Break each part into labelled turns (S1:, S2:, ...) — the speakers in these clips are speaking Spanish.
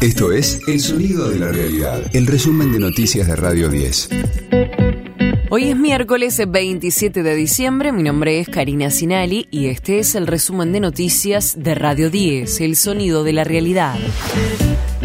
S1: Esto es El Sonido de la Realidad, el resumen de noticias de Radio 10.
S2: Hoy es miércoles 27 de diciembre, mi nombre es Karina Sinali y este es el resumen de noticias de Radio 10, El Sonido de la Realidad.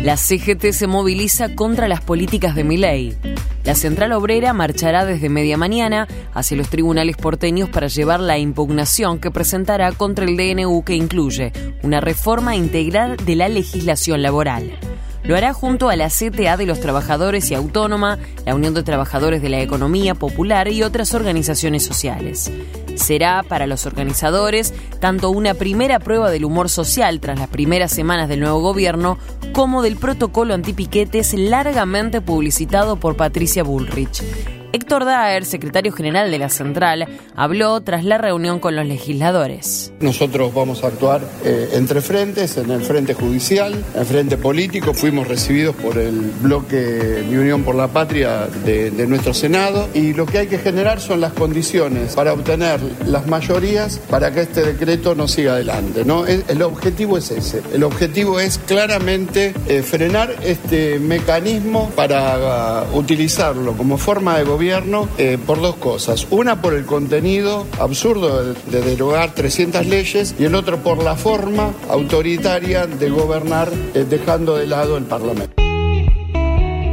S2: La CGT se moviliza contra las políticas de Milei. La central obrera marchará desde media mañana hacia los tribunales porteños para llevar la impugnación que presentará contra el DNU que incluye una reforma integral de la legislación laboral. Lo hará junto a la CTA de los Trabajadores y Autónoma, la Unión de Trabajadores de la Economía Popular y otras organizaciones sociales. Será para los organizadores tanto una primera prueba del humor social tras las primeras semanas del nuevo gobierno como del protocolo antipiquetes largamente publicitado por Patricia Bullrich. Héctor Daer, secretario general de la central, habló tras la reunión con los legisladores.
S3: Nosotros vamos a actuar eh, entre frentes, en el frente judicial, en el frente político. Fuimos recibidos por el bloque de Unión por la Patria de, nuestro Senado y lo que hay que generar son las condiciones para obtener las mayorías para que este decreto no siga adelante. ¿no? El, objetivo es ese. El objetivo es claramente eh, frenar este mecanismo para uh, utilizarlo como forma de gobierno eh, por dos cosas. Una por el contenido absurdo de, derogar 300 leyes y el otro por la forma autoritaria de gobernar eh, dejando de lado el Parlamento.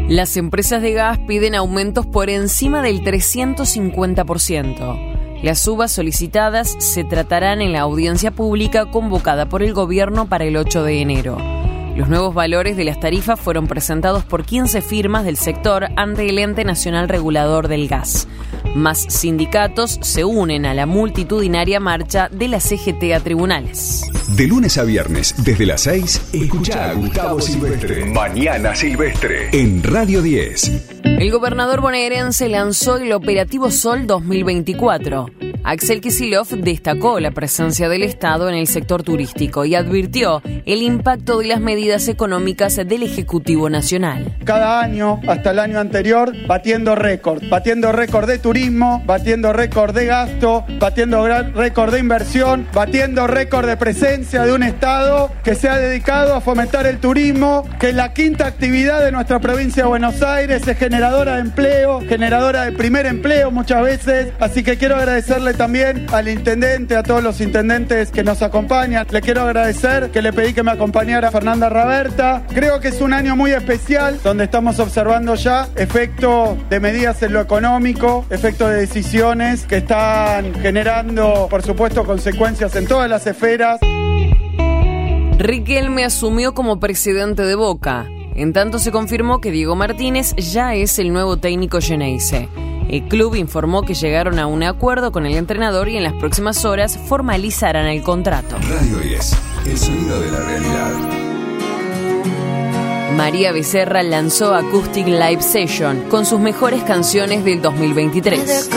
S2: Las empresas de gas piden aumentos por encima del 350%. Las subas solicitadas se tratarán en la audiencia pública convocada por el gobierno para el 8 de enero. Los nuevos valores de las tarifas fueron presentados por 15 firmas del sector ante el ente nacional regulador del gas. Más sindicatos se unen a la multitudinaria marcha de la CGT a tribunales.
S1: De lunes a viernes, desde las 6, escucha a Gustavo Silvestre. Mañana Silvestre. En Radio 10.
S2: El gobernador bonaerense lanzó el Operativo Sol 2024 Axel Kisilov destacó la presencia del Estado en el sector turístico y advirtió el impacto de las medidas económicas del Ejecutivo Nacional.
S4: Cada año, hasta el año anterior, batiendo récord, batiendo récord de turismo, batiendo récord de gasto, batiendo récord de inversión, batiendo récord de presencia de un Estado que se ha dedicado a fomentar el turismo, que es la quinta actividad de nuestra provincia de Buenos Aires, es generadora de empleo, generadora de primer empleo muchas veces, así que quiero agradecerle también al intendente, a todos los intendentes que nos acompañan. Le quiero agradecer que le pedí que me acompañara Fernanda Raberta. Creo que es un año muy especial donde estamos observando ya efecto de medidas en lo económico, efecto de decisiones que están generando, por supuesto, consecuencias en todas las esferas.
S2: Riquelme asumió como presidente de Boca. En tanto se confirmó que Diego Martínez ya es el nuevo técnico Geneise. El club informó que llegaron a un acuerdo con el entrenador y en las próximas horas formalizarán el contrato.
S1: Radio 10, el sonido de la realidad.
S2: María Becerra lanzó Acoustic Live Session con sus mejores canciones del 2023.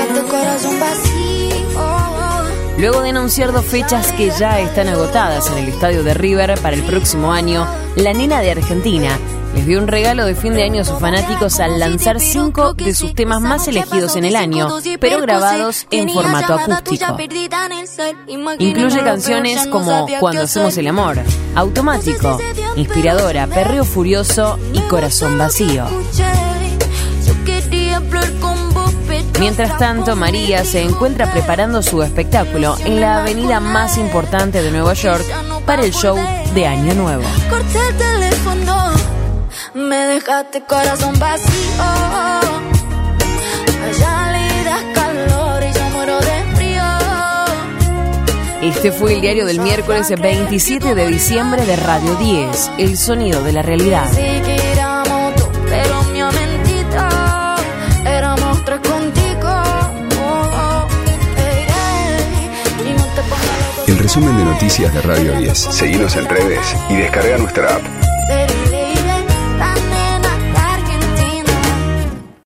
S2: Luego de anunciar dos fechas que ya están agotadas en el estadio de River para el próximo año, la nena de Argentina les dio un regalo de fin de año a sus fanáticos al lanzar cinco de sus temas más elegidos en el año, pero grabados en formato acústico. Incluye canciones como Cuando hacemos el amor, Automático, Inspiradora, Perreo Furioso y Corazón Vacío. Mientras tanto, María se encuentra preparando su espectáculo en la avenida más importante de Nueva York para el show de Año Nuevo me dejaste corazón vacío. Allá le das calor y yo muero de frío. Este fue el diario del miércoles 27 de diciembre de Radio 10, El sonido de la realidad.
S1: El resumen de noticias de Radio 10. Seguimos en redes y descarga nuestra app.